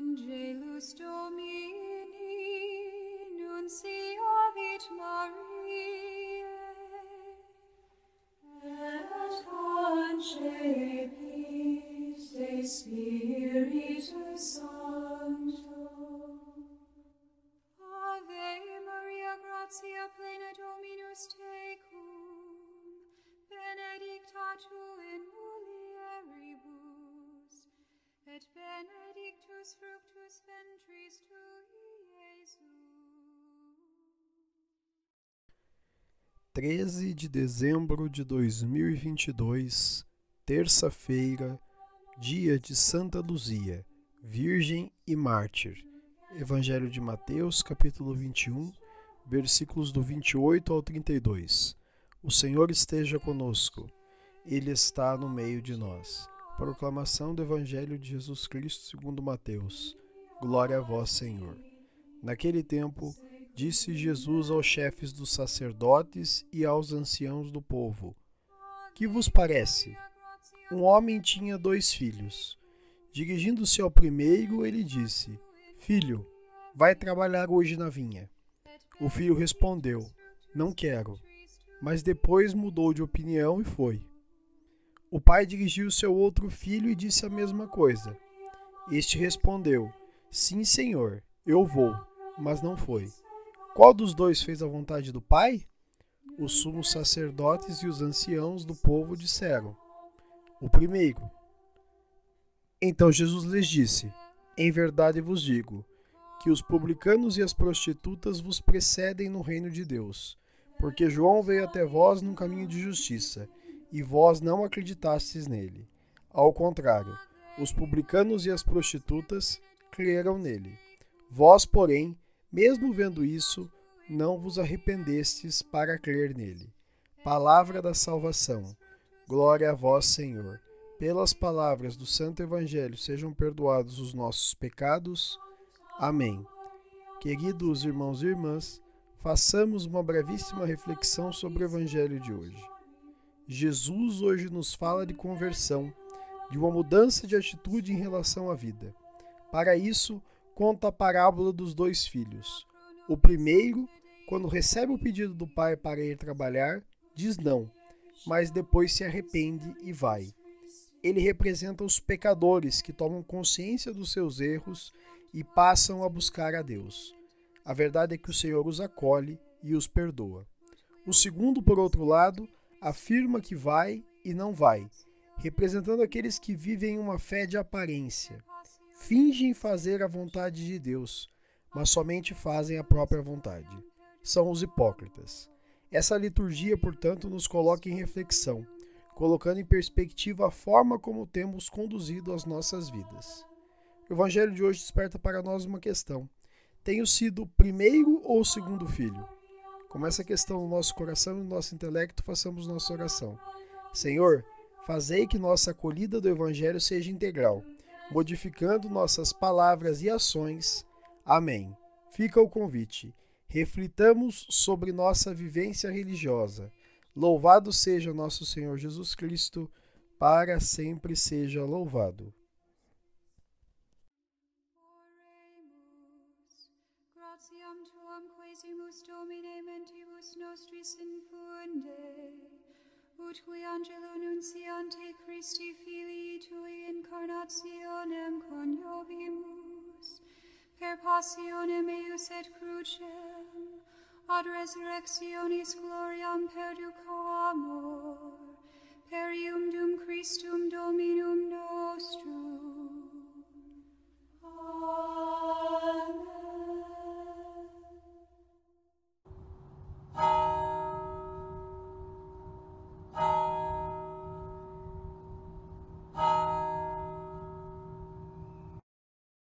Deus Domini, nunciavit Mariae, et concepit de Spiritus Sancto. Ave Maria, gratia plena Dominus tecum, benedicta tu in mulieribus, et benedictus fructus ventris tui, Jesus. 13 de dezembro de 2022, terça-feira, dia de Santa Luzia, Virgem e Mártir. Evangelho de Mateus, capítulo 21, versículos do 28 ao 32. O Senhor esteja conosco, Ele está no meio de nós. Proclamação do Evangelho de Jesus Cristo segundo Mateus. Glória a vós, Senhor. Naquele tempo, disse Jesus aos chefes dos sacerdotes e aos anciãos do povo: Que vos parece? Um homem tinha dois filhos. Dirigindo-se ao primeiro, ele disse: Filho, vai trabalhar hoje na vinha. O filho respondeu: Não quero. Mas depois mudou de opinião e foi. O pai dirigiu-se ao outro filho e disse a mesma coisa. Este respondeu: Sim, senhor, eu vou. Mas não foi. Qual dos dois fez a vontade do pai? Os sumos sacerdotes e os anciãos do povo disseram: O primeiro. Então Jesus lhes disse: Em verdade vos digo que os publicanos e as prostitutas vos precedem no reino de Deus, porque João veio até vós num caminho de justiça, e vós não acreditastes nele. Ao contrário, os publicanos e as prostitutas creram nele. Vós, porém, mesmo vendo isso, não vos arrependestes para crer nele. Palavra da salvação. Glória a vós, Senhor. Pelas palavras do Santo Evangelho sejam perdoados os nossos pecados. Amém. Queridos irmãos e irmãs, façamos uma brevíssima reflexão sobre o Evangelho de hoje. Jesus hoje nos fala de conversão, de uma mudança de atitude em relação à vida. Para isso, conta a parábola dos dois filhos. O primeiro, quando recebe o pedido do pai para ir trabalhar, diz não, mas depois se arrepende e vai. Ele representa os pecadores que tomam consciência dos seus erros e passam a buscar a Deus. A verdade é que o Senhor os acolhe e os perdoa. O segundo, por outro lado, afirma que vai e não vai, representando aqueles que vivem uma fé de aparência. Fingem fazer a vontade de Deus, mas somente fazem a própria vontade. São os hipócritas. Essa liturgia, portanto, nos coloca em reflexão, colocando em perspectiva a forma como temos conduzido as nossas vidas. O Evangelho de hoje desperta para nós uma questão: tenho sido o primeiro ou o segundo filho? Com essa questão no nosso coração e no nosso intelecto, façamos nossa oração. Senhor, fazei que nossa acolhida do Evangelho seja integral, modificando nossas palavras e ações. Amém. Fica o convite. Reflitamos sobre nossa vivência religiosa. Louvado seja nosso Senhor Jesus Cristo, para sempre seja louvado. Gratiam tuam quesimus domine mentibus nostris infunde, ut cui angelo nunciante Christi filii tui incarnationem coniovimus, per passionem eius et crucem, ad resurrectionis gloriam perduco amor, per ium dum Christum dominum nostrum,